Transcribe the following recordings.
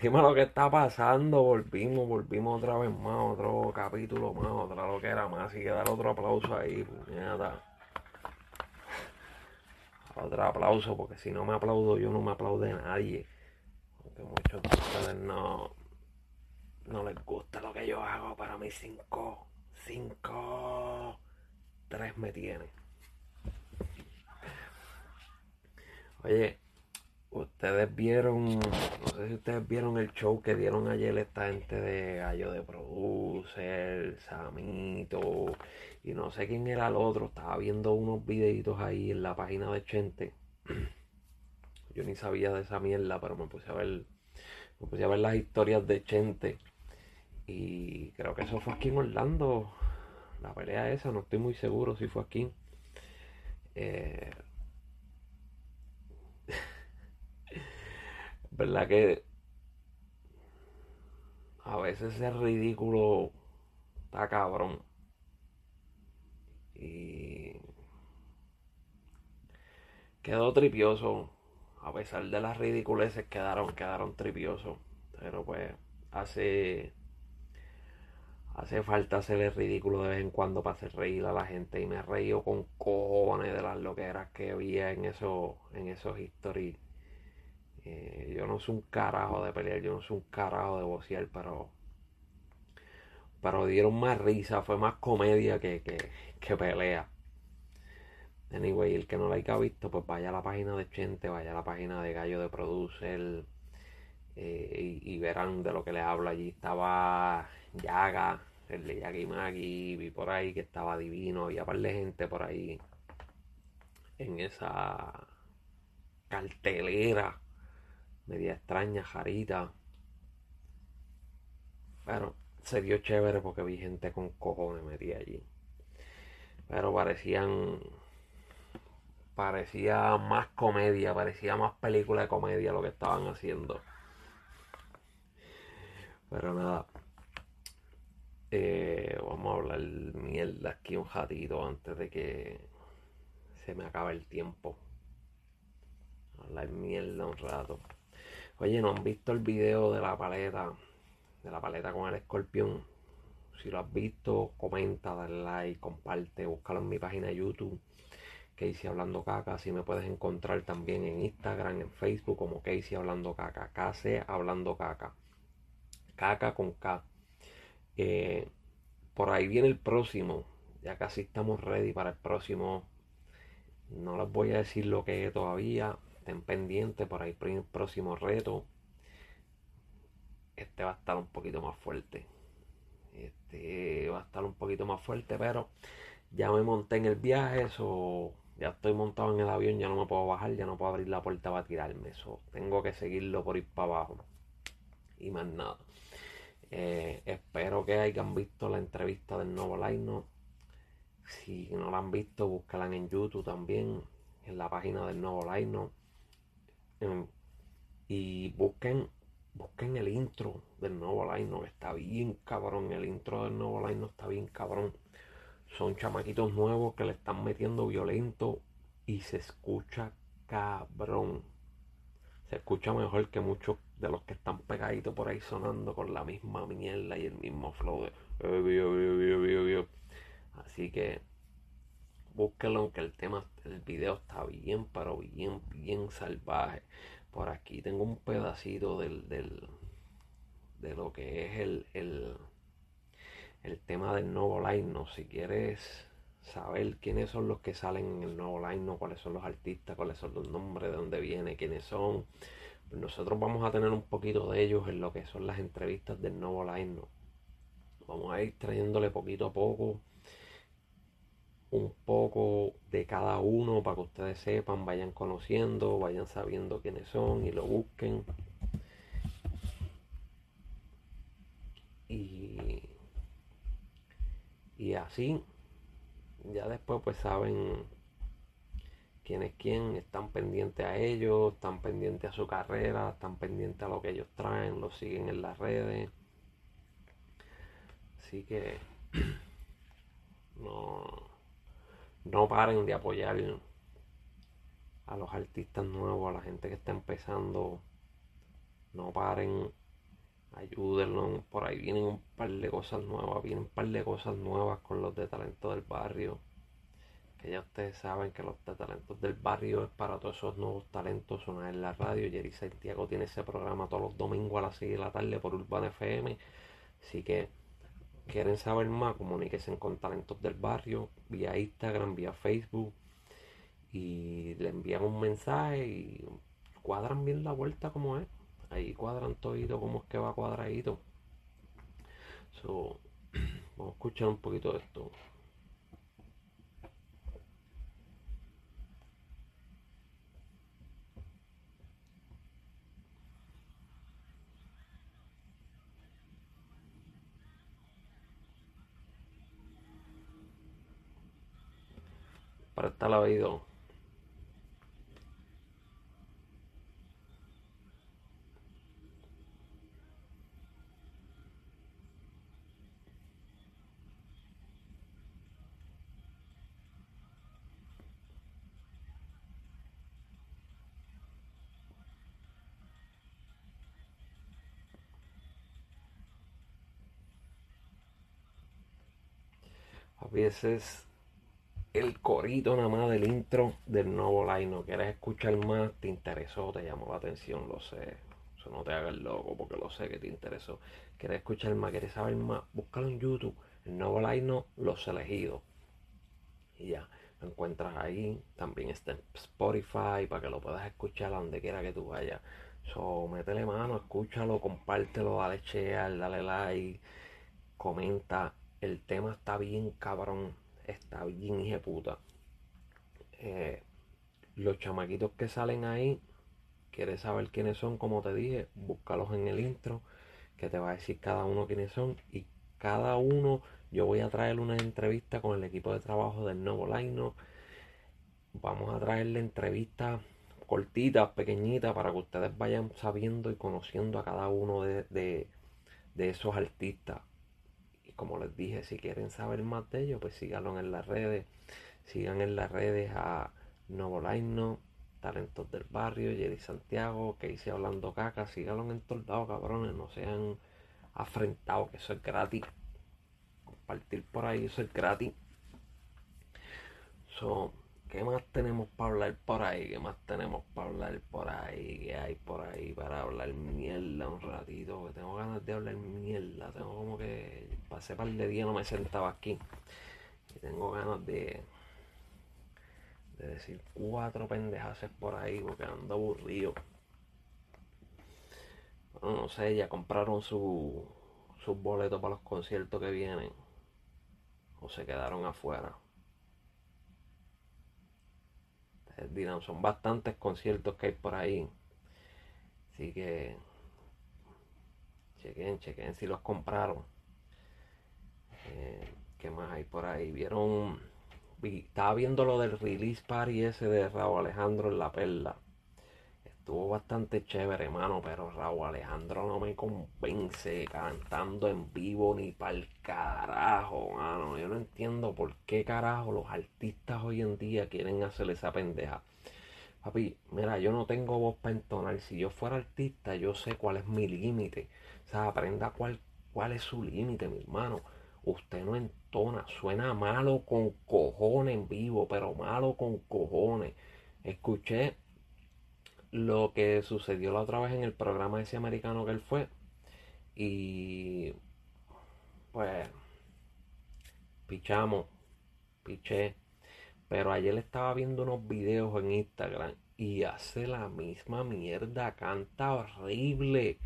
Dime lo que está pasando, volvimos, volvimos otra vez más, otro capítulo más, otra lo que era más, así que dar otro aplauso ahí, puñeta. Otro aplauso, porque si no me aplaudo yo, no me aplaude nadie. Aunque muchos de ustedes no, no les gusta lo que yo hago, para mí cinco, cinco, tres me tiene. Oye, Ustedes vieron, no sé si ustedes vieron el show que dieron ayer esta gente de Gallo de Producer, Samito, y no sé quién era el otro. Estaba viendo unos videitos ahí en la página de Chente. Yo ni sabía de esa mierda, pero me puse a ver, me puse a ver las historias de Chente. Y creo que eso fue aquí en Orlando. La pelea esa, no estoy muy seguro si fue aquí. Eh, ¿Verdad que a veces es ridículo está cabrón? Y quedó tripioso. A pesar de las ridiculeces quedaron, quedaron tripiosos. Pero pues hace hace falta hacer el ridículo de vez en cuando para hacer reír a la gente y me reído con cojones de las loqueras que había en esos en esos historias eh, yo no soy un carajo de pelear, yo no soy un carajo de bocear, pero. Pero dieron más risa, fue más comedia que, que, pelea. Anyway, el que no la haya visto, pues vaya a la página de Chente, vaya a la página de Gallo de Producer eh, y, verán de lo que le hablo. Allí estaba Yaga, el de Yagi Magi, vi por ahí que estaba divino, había par de gente por ahí en esa cartelera media extraña, jarita. Pero se vio chévere porque vi gente con cojones metida allí. Pero parecían. Parecía más comedia, parecía más película de comedia lo que estaban haciendo. Pero nada. Eh, vamos a hablar mierda aquí un ratito antes de que se me acabe el tiempo. Hablar mierda un rato. Oye, ¿no han visto el video de la paleta? De la paleta con el escorpión. Si lo has visto, comenta, dale like, comparte, búscalo en mi página de YouTube. Casey Hablando Caca. Si me puedes encontrar también en Instagram, en Facebook como Casey Hablando Caca. KC Hablando Caca. Caca con K. Eh, por ahí viene el próximo. Ya casi estamos ready para el próximo. No les voy a decir lo que es todavía estén pendientes por ahí el próximo reto. Este va a estar un poquito más fuerte. Este va a estar un poquito más fuerte, pero ya me monté en el viaje, eso ya estoy montado en el avión, ya no me puedo bajar, ya no puedo abrir la puerta para tirarme. Eso tengo que seguirlo por ir para abajo. Y más nada. Eh, espero que hayan visto la entrevista del nuevo Line. Si no la han visto, búscala en YouTube también, en la página del nuevo Line. Y busquen, busquen el intro del nuevo Line, está bien cabrón. El intro del nuevo Line está bien cabrón. Son chamaquitos nuevos que le están metiendo violento y se escucha cabrón. Se escucha mejor que muchos de los que están pegaditos por ahí sonando con la misma mierda y el mismo flow de. Eh, Así que búsquelo aunque el tema, el video está bien, pero bien, bien salvaje. Por aquí tengo un pedacito del, del de lo que es el, el, el tema del nuevo line. ¿no? Si quieres saber quiénes son los que salen en el nuevo line, ¿no? cuáles son los artistas, cuáles son los nombres, de dónde viene, quiénes son. Pues nosotros vamos a tener un poquito de ellos en lo que son las entrevistas del nuevo line. Vamos a ir trayéndole poquito a poco un poco de cada uno para que ustedes sepan, vayan conociendo, vayan sabiendo quiénes son y lo busquen. Y, y así, ya después pues saben quién es quién, están pendientes a ellos, están pendientes a su carrera, están pendientes a lo que ellos traen, lo siguen en las redes. Así que no no paren de apoyar a los artistas nuevos, a la gente que está empezando. No paren ayúdenlo. Por ahí vienen un par de cosas nuevas, vienen un par de cosas nuevas con los de talento del barrio. Que ya ustedes saben que los de talentos del barrio es para todos esos nuevos talentos sonar en la radio. Jerry Santiago tiene ese programa todos los domingos a las 6 de la tarde por Urban FM. Así que quieren saber más, comuníquense con talentos del barrio, vía Instagram, vía Facebook. Y le envían un mensaje y cuadran bien la vuelta como es. Ahí cuadran todo como es que va cuadradito. So, vamos a escuchar un poquito de esto. Para estar oído. A veces el corito nada más del intro del nuevo line. ¿No quieres escuchar más? ¿Te interesó? ¿Te llamó la atención? Lo sé. Eso no te hagas loco porque lo sé que te interesó. ¿Quieres escuchar más? ¿Quieres saber más? Búscalo en YouTube. El nuevo line, los elegidos. Y ya, lo encuentras ahí. También está en Spotify para que lo puedas escuchar a donde quiera que tú vayas. So, métele mano, escúchalo, compártelo, dale share, dale like, comenta. El tema está bien cabrón está bien puta. Eh, los chamaquitos que salen ahí, quieres saber quiénes son, como te dije, búscalos en el intro, que te va a decir cada uno quiénes son. Y cada uno, yo voy a traer una entrevista con el equipo de trabajo del nuevo Line. Vamos a traerle entrevistas cortitas, pequeñitas, para que ustedes vayan sabiendo y conociendo a cada uno de, de esos artistas como les dije, si quieren saber más de ellos, pues síganlo en las redes. Sigan en las redes a Novo Laino, Talentos del Barrio, Jerry Santiago, que hice hablando caca. Síganlo en todos lados, cabrones. No sean afrentados, que eso es gratis. Compartir por ahí, eso es gratis. So, ¿Qué más tenemos para hablar por ahí? ¿Qué más tenemos para hablar por ahí? ¿Qué hay por ahí para hablar mierda un ratito? Que tengo ganas de hablar mierda. Tengo como que pasé par de días no me sentaba aquí. Y tengo ganas de, de decir cuatro pendejaces por ahí porque ando aburrido. No sé, ya compraron su, sus boletos para los conciertos que vienen. O se quedaron afuera. Dirán, son bastantes conciertos que hay por ahí. Así que chequen, chequen si los compraron. Eh, ¿Qué más hay por ahí? Vieron, estaba viendo lo del release party ese de Raúl Alejandro en La Perla estuvo bastante chévere, hermano, pero Raúl Alejandro no me convence cantando en vivo ni el carajo, mano. Yo no entiendo por qué carajo los artistas hoy en día quieren hacer esa pendeja. Papi, mira, yo no tengo voz para entonar. Si yo fuera artista, yo sé cuál es mi límite. O sea, aprenda cuál, cuál es su límite, mi hermano. Usted no entona, suena malo con cojones en vivo, pero malo con cojones. Escuché lo que sucedió la otra vez en el programa ese americano que él fue. Y pues pichamos, piché. Pero ayer estaba viendo unos videos en Instagram y hace la misma mierda, canta horrible.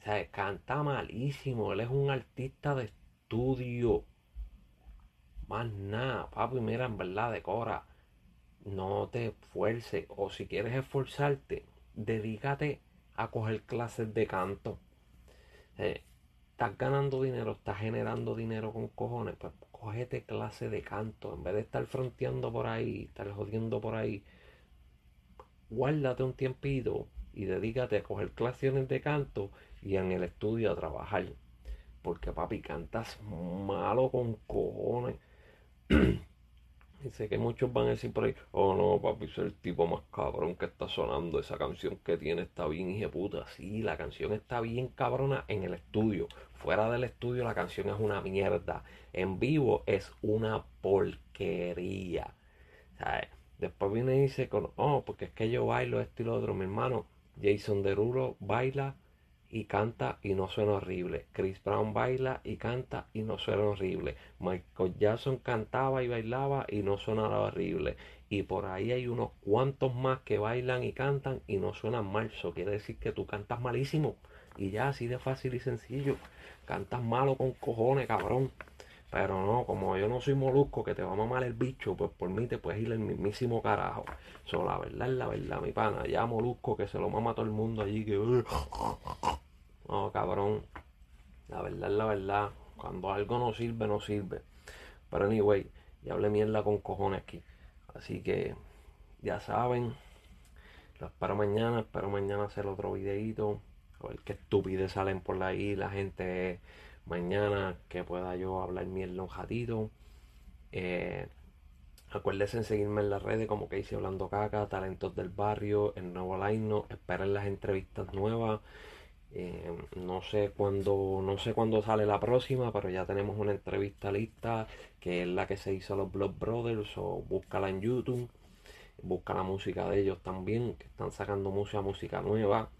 O sea, canta malísimo. Él es un artista de estudio. Más nada, papi, mira, en verdad, decora no te esfuerces o si quieres esforzarte, dedícate a coger clases de canto. Eh, estás ganando dinero, estás generando dinero con cojones, pues cógete clase de canto. En vez de estar fronteando por ahí, estar jodiendo por ahí, guárdate un tiempito y dedícate a coger clases de canto y en el estudio a trabajar. Porque papi, cantas malo con cojones. Dice que muchos van a decir por ahí, oh no, papi, es el tipo más cabrón que está sonando. Esa canción que tiene está bien, puta. Sí, la canción está bien cabrona en el estudio. Fuera del estudio la canción es una mierda. En vivo es una porquería. ¿Sabes? Después viene y dice, oh, porque es que yo bailo esto y lo otro. Mi hermano, Jason Derulo baila y canta y no suena horrible. Chris Brown baila y canta y no suena horrible. Michael Jackson cantaba y bailaba y no suena horrible. Y por ahí hay unos cuantos más que bailan y cantan y no suenan mal. Eso quiere decir que tú cantas malísimo. Y ya, así de fácil y sencillo. Cantas malo con cojones, cabrón. Pero no, como yo no soy molusco que te va a mamar el bicho, pues por mí te puedes ir el mismísimo carajo. La verdad es la verdad, mi pana. Ya molusco que se lo mama todo el mundo allí que. No, cabrón. La verdad es la verdad. Cuando algo no sirve, no sirve. Pero anyway, ya hablé mierda con cojones aquí. Así que ya saben. Lo espero mañana. Espero mañana hacer otro videito. A ver qué estupidez salen por ahí la gente mañana que pueda yo hablar mierda un ratito. Eh, acuérdense en seguirme en las redes como que hice Hablando Caca, Talentos del Barrio, el nuevo line esperen las entrevistas nuevas. Eh, no sé cuándo no sé cuándo sale la próxima, pero ya tenemos una entrevista lista que es la que se hizo a los Blood Brothers o búscala en YouTube. Busca la música de ellos también, que están sacando mucha música nueva.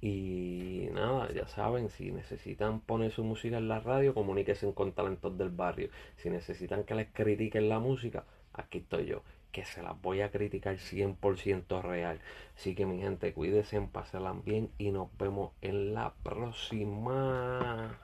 Y nada, ya saben, si necesitan poner su música en la radio, comuníquense con talentos del barrio. Si necesitan que les critiquen la música, aquí estoy yo, que se las voy a criticar 100% real. Así que mi gente, cuídense, pásenla bien y nos vemos en la próxima.